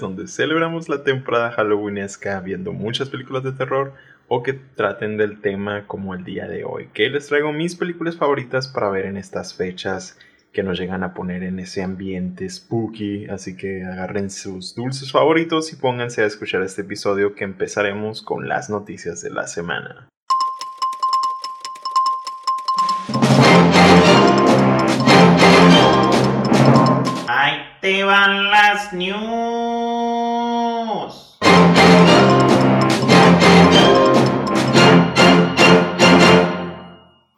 donde celebramos la temporada halloweenesca viendo muchas películas de terror o que traten del tema como el día de hoy. Que les traigo mis películas favoritas para ver en estas fechas que nos llegan a poner en ese ambiente spooky. Así que agarren sus dulces favoritos y pónganse a escuchar este episodio que empezaremos con las noticias de la semana. Ahí te van las news.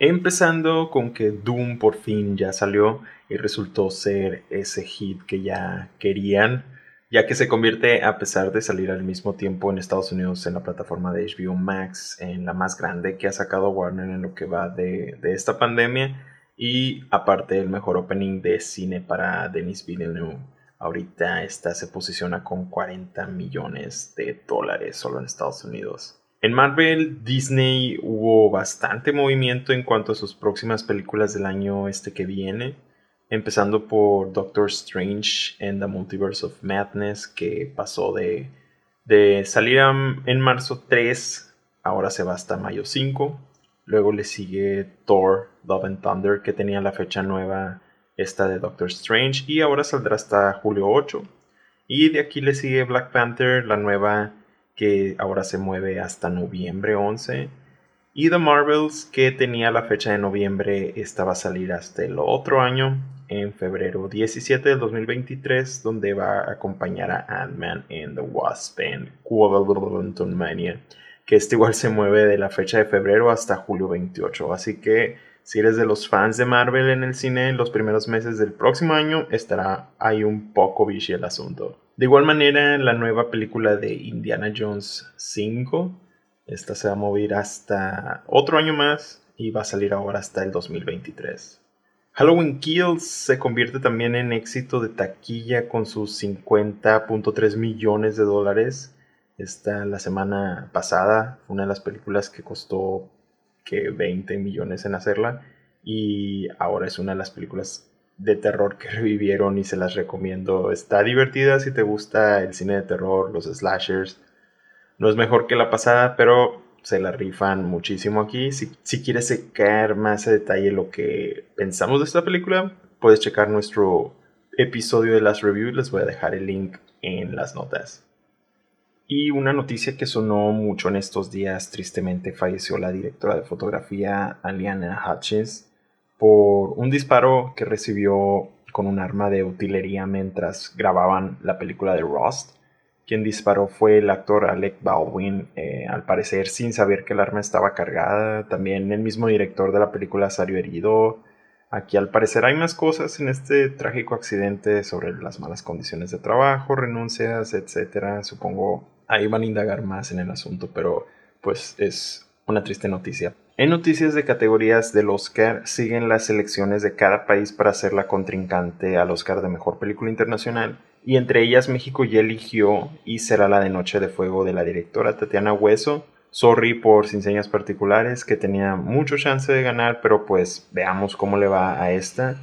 Empezando con que Doom por fin ya salió y resultó ser ese hit que ya querían, ya que se convierte, a pesar de salir al mismo tiempo en Estados Unidos en la plataforma de HBO Max, en la más grande que ha sacado Warner en lo que va de, esta pandemia, y aparte el mejor opening de cine para Denis Villeneuve. Ahorita esta se posiciona con 40 millones de dólares solo en Estados Unidos. En Marvel, Disney hubo bastante movimiento en cuanto a sus próximas películas del año este que viene, empezando por Doctor Strange and the Multiverse of Madness, que pasó de, de salir en marzo 3, ahora se va hasta mayo 5. Luego le sigue Thor, Love and Thunder, que tenía la fecha nueva esta de Doctor Strange, y ahora saldrá hasta julio 8. Y de aquí le sigue Black Panther, la nueva que ahora se mueve hasta noviembre 11. Y The Marvels, que tenía la fecha de noviembre, esta va a salir hasta el otro año, en febrero 17 del 2023, donde va a acompañar a Ant-Man and the Wasp en Mania, que este igual se mueve de la fecha de febrero hasta julio 28. Así que si eres de los fans de Marvel en el cine en los primeros meses del próximo año, estará ahí un poco bici el asunto. De igual manera, la nueva película de Indiana Jones 5, esta se va a mover hasta otro año más y va a salir ahora hasta el 2023. Halloween Kills se convierte también en éxito de taquilla con sus 50.3 millones de dólares. Esta la semana pasada, una de las películas que costó que 20 millones en hacerla y ahora es una de las películas de terror que revivieron y se las recomiendo. Está divertida si te gusta el cine de terror, los slashers. No es mejor que la pasada, pero se la rifan muchísimo aquí. Si, si quieres secar más a detalle lo que pensamos de esta película, puedes checar nuestro episodio de las reviews. Les voy a dejar el link en las notas. Y una noticia que sonó mucho en estos días, tristemente falleció la directora de fotografía Aliana Hutchins por un disparo que recibió con un arma de utilería mientras grababan la película de Rust. Quien disparó fue el actor Alec Baldwin, eh, al parecer sin saber que el arma estaba cargada. También el mismo director de la película salió herido. Aquí al parecer hay más cosas en este trágico accidente sobre las malas condiciones de trabajo, renuncias, etc. Supongo ahí van a indagar más en el asunto, pero pues es una triste noticia. En noticias de categorías del Oscar siguen las selecciones de cada país para ser la contrincante al Oscar de Mejor Película Internacional y entre ellas México ya eligió y será la de Noche de Fuego de la directora Tatiana Hueso. Sorry por sin señas particulares que tenía mucho chance de ganar, pero pues veamos cómo le va a esta.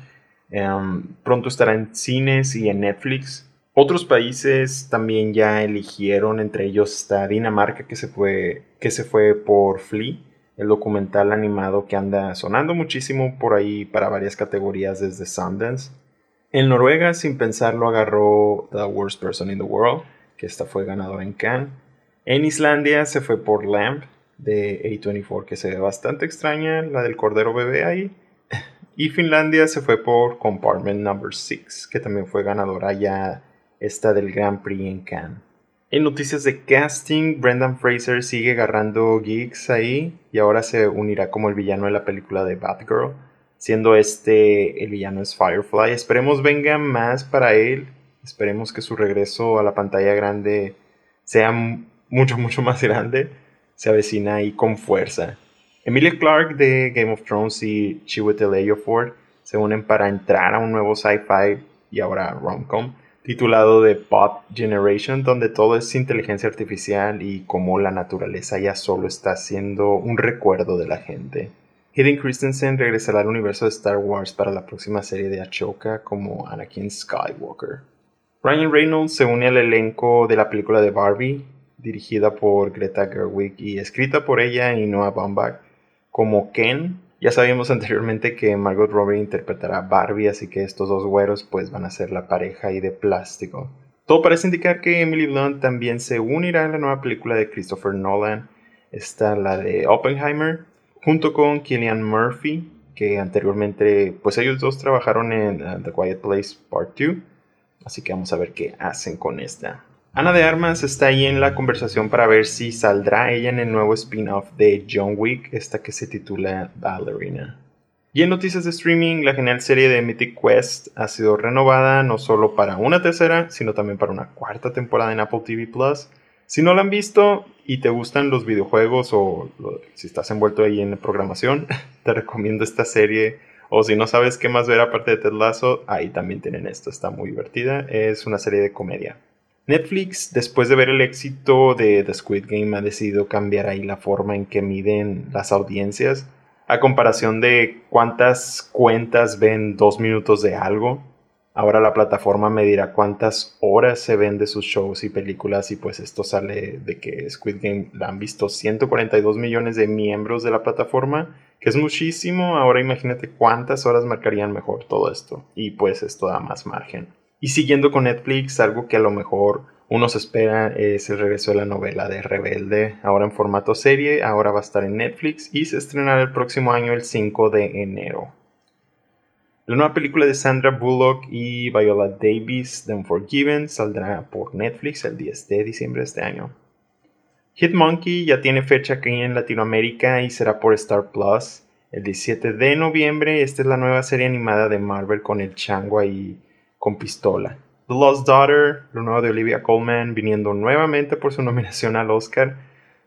Em, pronto estará en cines y en Netflix. Otros países también ya eligieron, entre ellos está Dinamarca que se fue, que se fue por Flea el documental animado que anda sonando muchísimo por ahí para varias categorías desde Sundance. En Noruega, sin pensarlo, agarró The Worst Person in the World, que esta fue ganadora en Cannes. En Islandia se fue por Lamp de A24, que se ve bastante extraña, la del Cordero Bebé ahí. Y Finlandia se fue por Compartment Number 6, que también fue ganadora ya esta del Grand Prix en Cannes. En noticias de casting, Brendan Fraser sigue agarrando gigs ahí y ahora se unirá como el villano de la película de Batgirl, siendo este el villano es Firefly. Esperemos venga más para él, esperemos que su regreso a la pantalla grande sea mucho, mucho más grande, se avecina ahí con fuerza. Emilia Clarke de Game of Thrones y Chiwetel Ejiofor se unen para entrar a un nuevo sci-fi y ahora rom-com titulado The Pop Generation, donde todo es inteligencia artificial y cómo la naturaleza ya solo está siendo un recuerdo de la gente. Hayden Christensen regresará al universo de Star Wars para la próxima serie de Ashoka como Anakin Skywalker. Ryan Reynolds se une al elenco de la película de Barbie, dirigida por Greta Gerwig y escrita por ella y Noah Baumbach, como Ken. Ya sabíamos anteriormente que Margot Robbie interpretará a Barbie, así que estos dos güeros pues van a ser la pareja ahí de plástico. Todo parece indicar que Emily Blunt también se unirá a la nueva película de Christopher Nolan, está la de Oppenheimer, junto con Killian Murphy, que anteriormente, pues ellos dos trabajaron en uh, The Quiet Place Part 2, así que vamos a ver qué hacen con esta. Ana de Armas está ahí en la conversación para ver si saldrá ella en el nuevo spin-off de John Wick, esta que se titula Ballerina. Y en noticias de streaming, la genial serie de Mythic Quest ha sido renovada no solo para una tercera, sino también para una cuarta temporada en Apple TV Plus. Si no la han visto y te gustan los videojuegos o si estás envuelto ahí en programación, te recomiendo esta serie. O si no sabes qué más ver aparte de Ted Lasso, ahí también tienen esto, está muy divertida. Es una serie de comedia. Netflix, después de ver el éxito de The Squid Game, ha decidido cambiar ahí la forma en que miden las audiencias a comparación de cuántas cuentas ven dos minutos de algo Ahora la plataforma me dirá cuántas horas se ven de sus shows y películas y pues esto sale de que Squid Game la han visto 142 millones de miembros de la plataforma, que es muchísimo. Ahora imagínate cuántas horas marcarían mejor todo esto y pues esto da más margen. Y siguiendo con Netflix, algo que a lo mejor uno se espera es el regreso de la novela de Rebelde, ahora en formato serie, ahora va a estar en Netflix y se estrenará el próximo año el 5 de enero. La nueva película de Sandra Bullock y Viola Davis, The Unforgiven, saldrá por Netflix el 10 de diciembre de este año. Hitmonkey ya tiene fecha aquí en Latinoamérica y será por Star Plus el 17 de noviembre. Esta es la nueva serie animada de Marvel con el chango ahí con pistola. The Lost Daughter, lo nuevo de Olivia Colman, viniendo nuevamente por su nominación al Oscar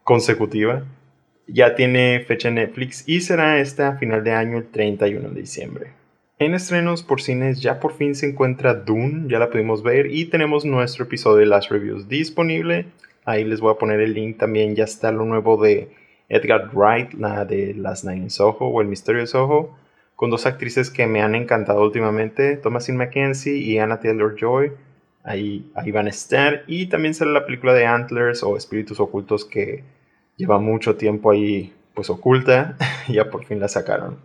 consecutiva. Ya tiene fecha en Netflix y será esta a final de año el 31 de diciembre. En estrenos por cines ya por fin se encuentra Dune, ya la pudimos ver y tenemos nuestro episodio de las reviews disponible. Ahí les voy a poner el link también, ya está lo nuevo de Edgar Wright, la de Las Night in Soho o El Misterio de Soho, con dos actrices que me han encantado últimamente, Thomasin McKenzie y Anna Taylor-Joy. Ahí, ahí van a estar. Y también sale la película de Antlers o Espíritus Ocultos que lleva mucho tiempo ahí pues oculta. ya por fin la sacaron.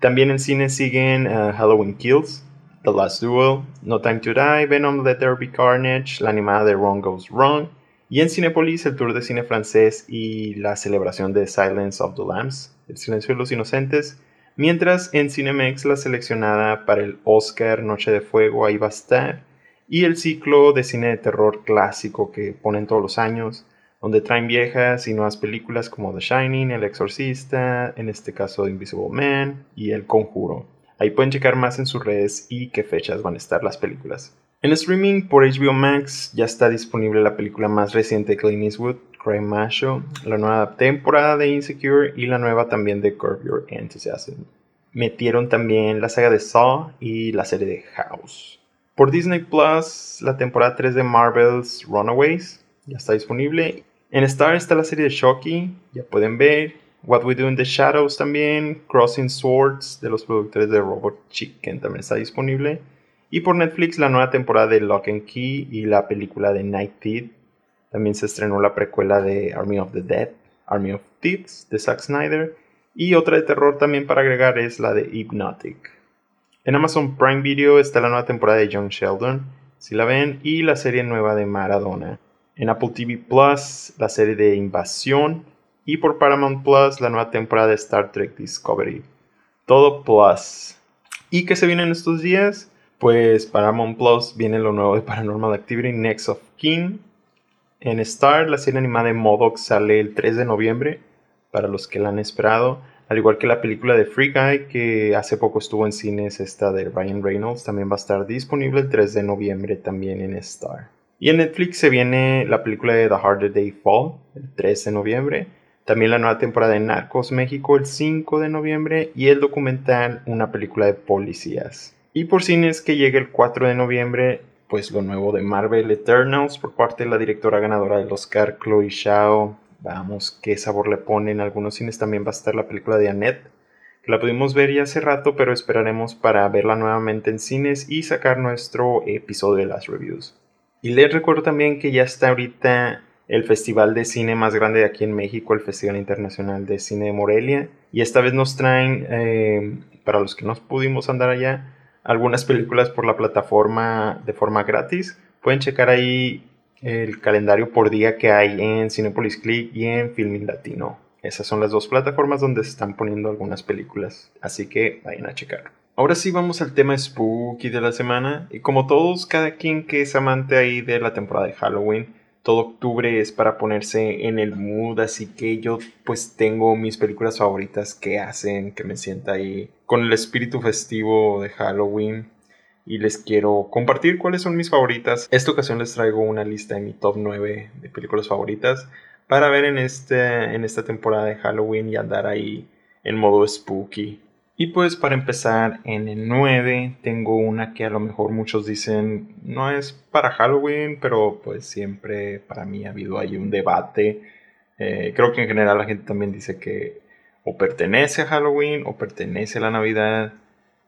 También en cine siguen uh, Halloween Kills, The Last Duel, No Time to Die, Venom Let There Be Carnage, la animada de Wrong Goes Wrong, y en Cinepolis el tour de cine francés y la celebración de Silence of the Lambs, El silencio de los inocentes, mientras en Cinemex la seleccionada para el Oscar Noche de Fuego ahí va a estar, y el ciclo de cine de terror clásico que ponen todos los años, donde traen viejas y nuevas películas como The Shining, El Exorcista, en este caso Invisible Man y El Conjuro. Ahí pueden checar más en sus redes y qué fechas van a estar las películas. En streaming por HBO Max ya está disponible la película más reciente de Clint Eastwood, Cry Macho, la nueva temporada de Insecure y la nueva también de Curb Your Enthusiasm. Metieron también la saga de Saw y la serie de House. Por Disney Plus, la temporada 3 de Marvel's Runaways ya está disponible. En Star está la serie de Shocky, ya pueden ver. What We Do in the Shadows también. Crossing Swords de los productores de Robot Chicken también está disponible. Y por Netflix la nueva temporada de Lock and Key y la película de Night Thief. También se estrenó la precuela de Army of the Dead, Army of Thieves de Zack Snyder. Y otra de terror también para agregar es la de Hypnotic. En Amazon Prime Video está la nueva temporada de John Sheldon, si la ven, y la serie nueva de Maradona en Apple TV Plus la serie de Invasión y por Paramount Plus la nueva temporada de Star Trek Discovery. Todo Plus. ¿Y qué se viene en estos días? Pues Paramount Plus viene lo nuevo de Paranormal Activity Next of Kin. En Star la serie animada de Modoc sale el 3 de noviembre para los que la han esperado. Al igual que la película de Free Guy que hace poco estuvo en cines, esta de Ryan Reynolds, también va a estar disponible el 3 de noviembre también en Star. Y en Netflix se viene la película de The Harder Day Fall, el 13 de noviembre. También la nueva temporada de Narcos México, el 5 de noviembre. Y el documental, una película de policías. Y por cines que llega el 4 de noviembre, pues lo nuevo de Marvel Eternals por parte de la directora ganadora del Oscar, Chloe Shao. Vamos, qué sabor le pone. En algunos cines también va a estar la película de Annette, que la pudimos ver ya hace rato, pero esperaremos para verla nuevamente en cines y sacar nuestro episodio de las reviews. Y les recuerdo también que ya está ahorita el festival de cine más grande de aquí en México, el Festival Internacional de Cine de Morelia. Y esta vez nos traen, eh, para los que no pudimos andar allá, algunas películas por la plataforma de forma gratis. Pueden checar ahí el calendario por día que hay en Cinepolis Click y en Filmin Latino. Esas son las dos plataformas donde se están poniendo algunas películas, así que vayan a checar. Ahora sí vamos al tema spooky de la semana y como todos, cada quien que es amante ahí de la temporada de Halloween, todo octubre es para ponerse en el mood, así que yo pues tengo mis películas favoritas que hacen que me sienta ahí con el espíritu festivo de Halloween y les quiero compartir cuáles son mis favoritas. Esta ocasión les traigo una lista de mi top 9 de películas favoritas para ver en, este, en esta temporada de Halloween y andar ahí en modo spooky. Y pues para empezar en el 9 tengo una que a lo mejor muchos dicen no es para Halloween, pero pues siempre para mí ha habido ahí un debate. Eh, creo que en general la gente también dice que o pertenece a Halloween o pertenece a la Navidad.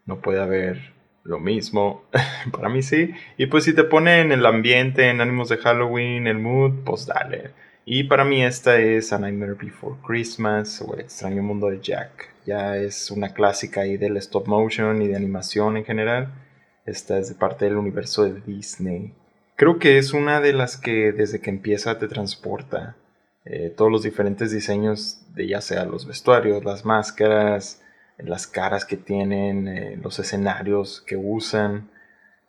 No puede haber lo mismo. para mí sí. Y pues si te pone en el ambiente, en ánimos de Halloween, el mood, pues dale. Y para mí esta es A Nightmare Before Christmas o El extraño mundo de Jack. Ya es una clásica ahí del stop motion y de animación en general. Esta es de parte del universo de Disney. Creo que es una de las que desde que empieza te transporta. Eh, todos los diferentes diseños de ya sea los vestuarios, las máscaras, las caras que tienen, eh, los escenarios que usan,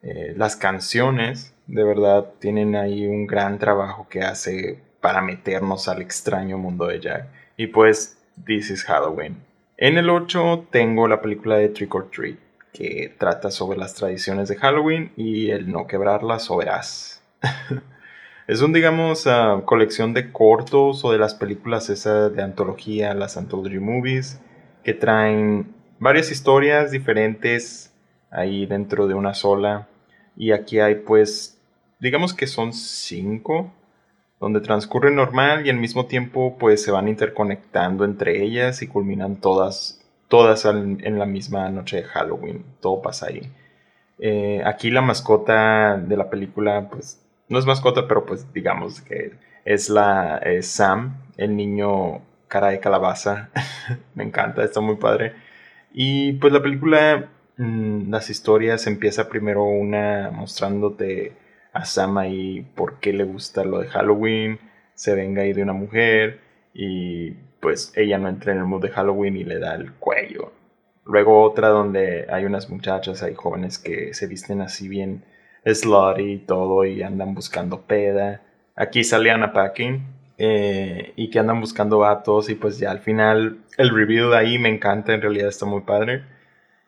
eh, las canciones, de verdad tienen ahí un gran trabajo que hace para meternos al extraño mundo de Jack. Y pues, This is Halloween. En el 8 tengo la película de Trick or Treat, que trata sobre las tradiciones de Halloween y el no quebrarlas o verás. es un, digamos, ah, colección de cortos o de las películas esas de antología, las Anthology Movies, que traen varias historias diferentes ahí dentro de una sola. Y aquí hay pues, digamos que son cinco donde transcurre normal y al mismo tiempo pues se van interconectando entre ellas y culminan todas, todas en la misma noche de Halloween. Todo pasa ahí. Eh, aquí la mascota de la película pues no es mascota pero pues digamos que es la Sam, el niño cara de calabaza. Me encanta, está muy padre. Y pues la película, mm, las historias empieza primero una mostrándote a Sam ahí por qué le gusta lo de Halloween, se venga ahí de una mujer y pues ella no entra en el mood de Halloween y le da el cuello. Luego otra donde hay unas muchachas, hay jóvenes que se visten así bien slutty y todo y andan buscando peda. Aquí sale Anna Packing eh, y que andan buscando vatos y pues ya al final el review de ahí me encanta, en realidad está muy padre.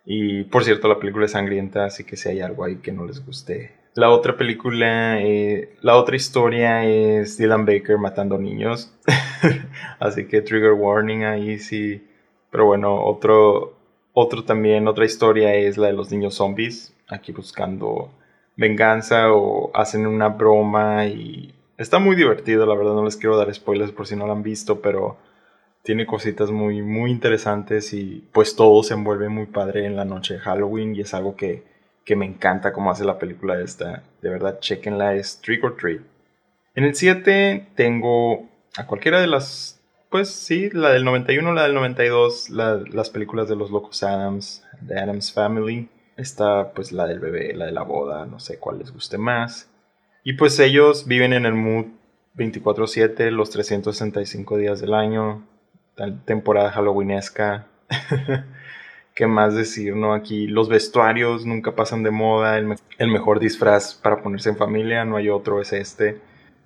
Y por cierto la película es sangrienta, así que si hay algo ahí que no les guste, la otra película, eh, la otra historia es Dylan Baker matando niños. Así que trigger warning ahí sí. Pero bueno, otro, otro también, otra historia es la de los niños zombies. Aquí buscando venganza o hacen una broma y está muy divertido, la verdad no les quiero dar spoilers por si no lo han visto, pero tiene cositas muy, muy interesantes y pues todo se envuelve muy padre en la noche de Halloween y es algo que que me encanta cómo hace la película esta. De verdad, chequenla, es Trick or Treat. En el 7 tengo a cualquiera de las, pues sí, la del 91, la del 92, las películas de los locos Adams, de Adams Family. Está pues la del bebé, la de la boda, no sé cuál les guste más. Y pues ellos viven en el mood 24/7, los 365 días del año, temporada halloweenesca. ¿Qué más decir, no? Aquí los vestuarios nunca pasan de moda, el, mejor disfraz para ponerse en familia, no hay otro, es este.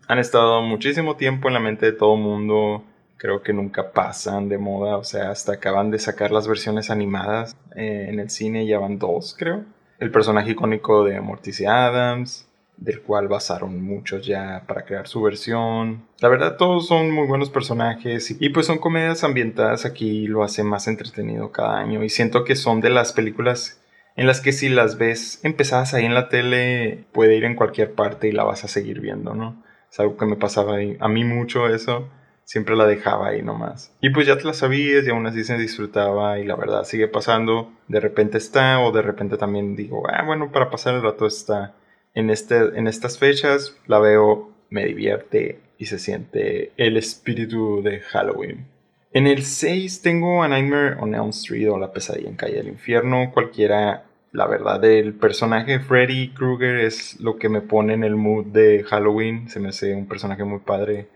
Han estado muchísimo tiempo en la mente de todo mundo, creo que nunca pasan de moda, o sea, hasta acaban de sacar las versiones animadas eh, en el cine, ya van dos, creo. El personaje icónico de Morticia Adams, del cual basaron muchos ya para crear su versión. La verdad todos son muy buenos personajes y, pues son comedias ambientadas aquí lo hace más entretenido cada año y siento que son de las películas en las que si las ves empezadas ahí en la tele puede ir en cualquier parte y la vas a seguir viendo, ¿no? Es algo que me pasaba a mí mucho eso siempre la dejaba ahí nomás. Y pues ya te la sabías y aún así se disfrutaba y la verdad sigue pasando. De repente está o de repente también digo, ah, bueno, para pasar el rato está. En, este, en estas fechas la veo, me divierte y se siente el espíritu de Halloween. En el 6 tengo A Nightmare on Elm Street o La pesadilla en calle del infierno. Cualquiera, la verdad, el personaje Freddy Krueger es lo que me pone en el mood de Halloween. Se me hace un personaje muy padre.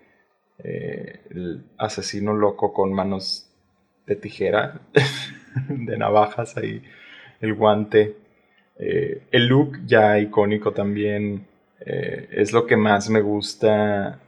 Eh, el asesino loco con manos de tijera, de navajas ahí, el guante. Eh, el look ya icónico también eh, es lo que más me gusta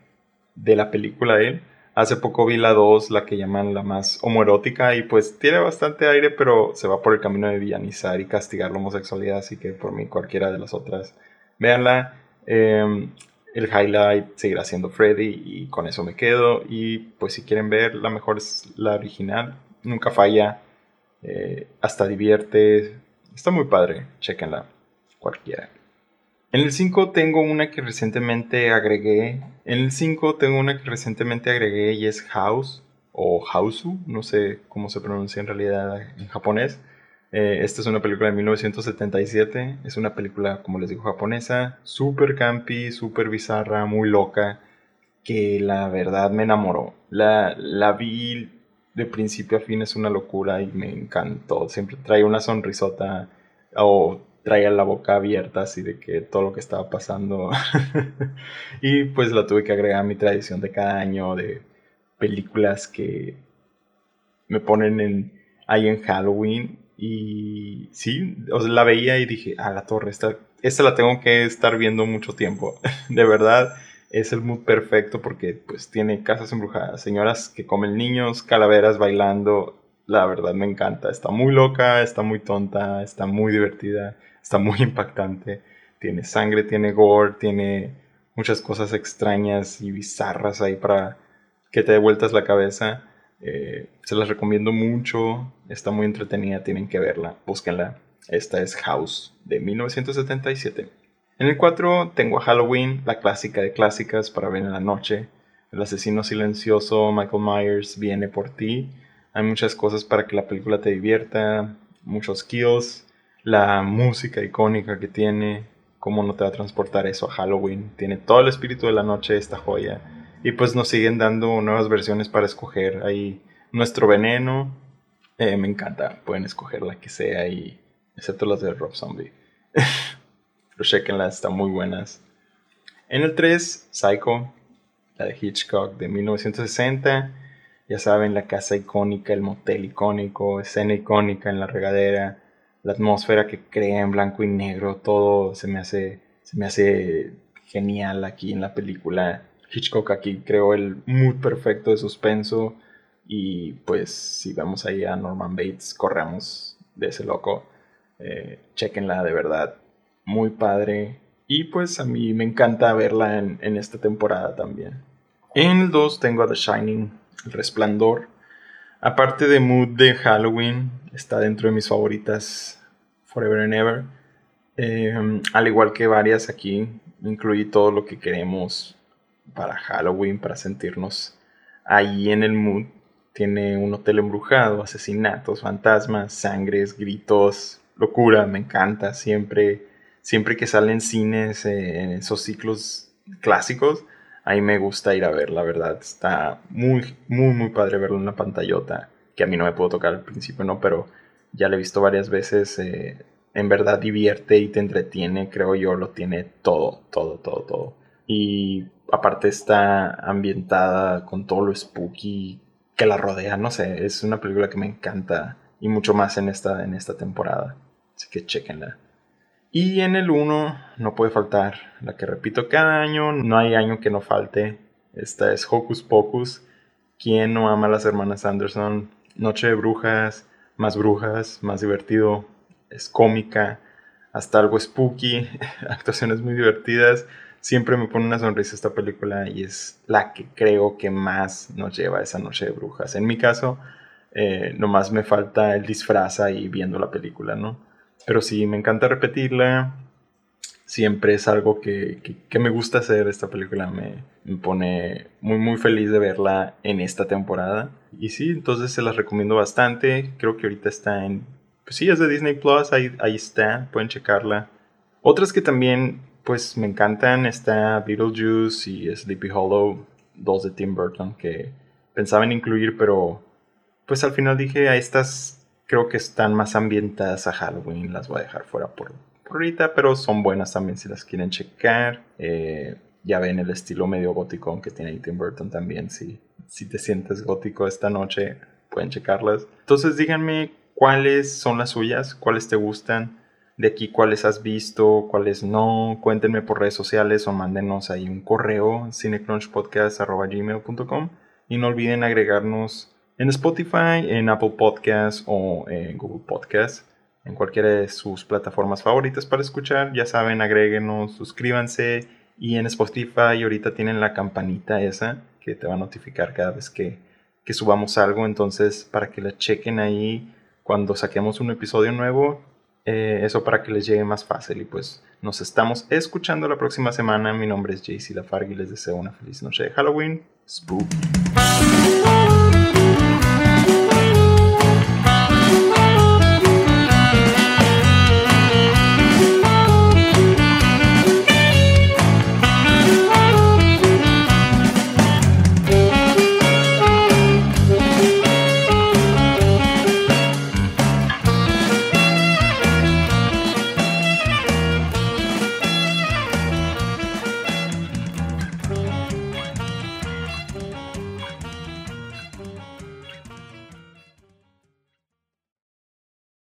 de la película de él Hace poco vi la 2, la que llaman la más homoerótica, y pues tiene bastante aire, pero se va por el camino de villanizar y castigar la homosexualidad, así que por mí cualquiera de las otras, véanla. Em, el highlight seguirá siendo Freddy y con eso me quedo. Y pues si quieren ver, la mejor es la original, nunca falla, eh, hasta divierte, está muy padre, chequenla, cualquiera. En el 5 tengo una que recientemente agregué. En el 5 tengo una que recientemente agregué y es House o Hausu, no sé cómo se pronuncia en realidad en japonés. Eh, esta es una película de 1977, es una película, como les digo, japonesa, super campi, super bizarra, muy loca, que la verdad me enamoró. La, la vi de principio a fin, es una locura y me encantó. Siempre trae una sonrisota o traía la boca abierta así de que todo lo que estaba pasando. y pues la tuve que agregar a mi tradición de cada año de películas que me ponen en, ahí en Halloween. Y sí, o la veía y dije, ah, la torre, esta, esta la tengo que estar viendo mucho tiempo. de verdad, es el mood perfecto porque pues tiene casas embrujadas, señoras que comen niños, calaveras bailando. La verdad me encanta, está muy loca, está muy tonta, está muy divertida está muy impactante. Tiene sangre, tiene gore, tiene muchas cosas extrañas y bizarras ahí para que te dé vueltas la cabeza. Eh, se las recomiendo mucho, está muy entretenida, tienen que verla, búsquenla. Esta es House de 1977. En el 4 tengo a Halloween, la clásica de clásicas para ver en la noche. El asesino silencioso Michael Myers viene por ti. Hay muchas cosas para que la película te divierta, muchos kills, la música icónica que tiene, cómo no te va a transportar eso a Halloween. Tiene todo el espíritu de la noche esta joya. Y pues nos siguen dando nuevas versiones para escoger. Ahí nuestro veneno, eh, me encanta, pueden escoger la que sea y excepto las de Rob Zombie. Pero chequenlas, están muy buenas. En el 3, Psycho, la de Hitchcock de 1960. Ya saben, la casa icónica, el motel icónico, escena icónica en la regadera la atmósfera que crea en blanco y negro, todo se me hace, se me hace genial aquí en la película. Hitchcock aquí creó el mood perfecto de suspenso y pues si vemos ahí a Norman Bates, corremos de ese loco. Eh, chequenla de verdad, muy padre. Y pues a mí me encanta verla en, esta temporada también. En el 2 tengo a The Shining, El Resplandor. Aparte de Mood de Halloween, está dentro de mis favoritas Forever and Ever. Em, al igual que varias aquí, incluí todo lo que queremos para Halloween, para sentirnos ahí en el mood. Tiene un hotel embrujado, asesinatos, fantasmas, sangres, gritos, locura, me encanta. Siempre, siempre que salen cines eh, en esos ciclos clásicos, ahí me gusta ir a ver, la verdad. Está muy, muy, muy padre verlo en la pantallota. Que a mí no me puedo tocar al principio, ¿no? Pero ya lo he visto varias veces. Eh, en verdad divierte y te entretiene, creo yo, lo tiene todo, todo, todo, todo. Y aparte está ambientada con todo lo spooky que la rodea, no sé, es una película que me encanta y mucho más en esta, en esta temporada. Así que chequenla. Y en el 1 no puede faltar, la que repito cada año, no hay año que no falte. Esta es Hocus Pocus. ¿Quién no ama a las hermanas Anderson? Noche de brujas, más brujas, más divertido. Es cómica, hasta algo spooky, actuaciones muy divertidas. Siempre me pone una sonrisa esta película y es la que creo que más nos lleva esa noche de brujas. En mi caso, eh, nomás me falta el disfraz ahí viendo la película, ¿no? Pero sí, me encanta repetirla. siempre es algo que, me gusta hacer. Esta película me, pone muy, muy feliz de verla en esta temporada. Y sí, entonces se las recomiendo bastante. Creo que ahorita está en... Pues sí, es de Disney Plus, ahí, ahí está, pueden checarla. Otras que también pues me encantan está Beetlejuice y Sleepy Hollow, dos de Tim Burton que pensaba en incluir, pero pues al final dije a estas creo que están más ambientadas a Halloween, las voy a dejar fuera por, ahorita, pero son buenas también si las quieren checar. Eh, ya ven el estilo medio gótico que tiene Tim Burton también. Si, si te sientes gótico esta noche, pueden checarlas. Entonces díganme cuáles son las suyas, cuáles te gustan. De aquí, cuáles has visto, cuáles no. Cuéntenme por redes sociales o mándenos ahí un correo, cinecrunchpodcast.gmail.com. Y no olviden agregarnos en Spotify, en Apple Podcasts o en Google Podcasts en cualquiera de sus plataformas favoritas para escuchar. Ya saben, agréguenos, suscríbanse y en Spotify ahorita tienen la campanita esa que te va a notificar cada vez que, que subamos algo. Entonces, para que la chequen ahí cuando saquemos un episodio nuevo, eh, eso para que les llegue más fácil. Y pues nos estamos escuchando la próxima semana. Mi nombre es JC Lafargue y les deseo una feliz noche de Halloween. Spooky.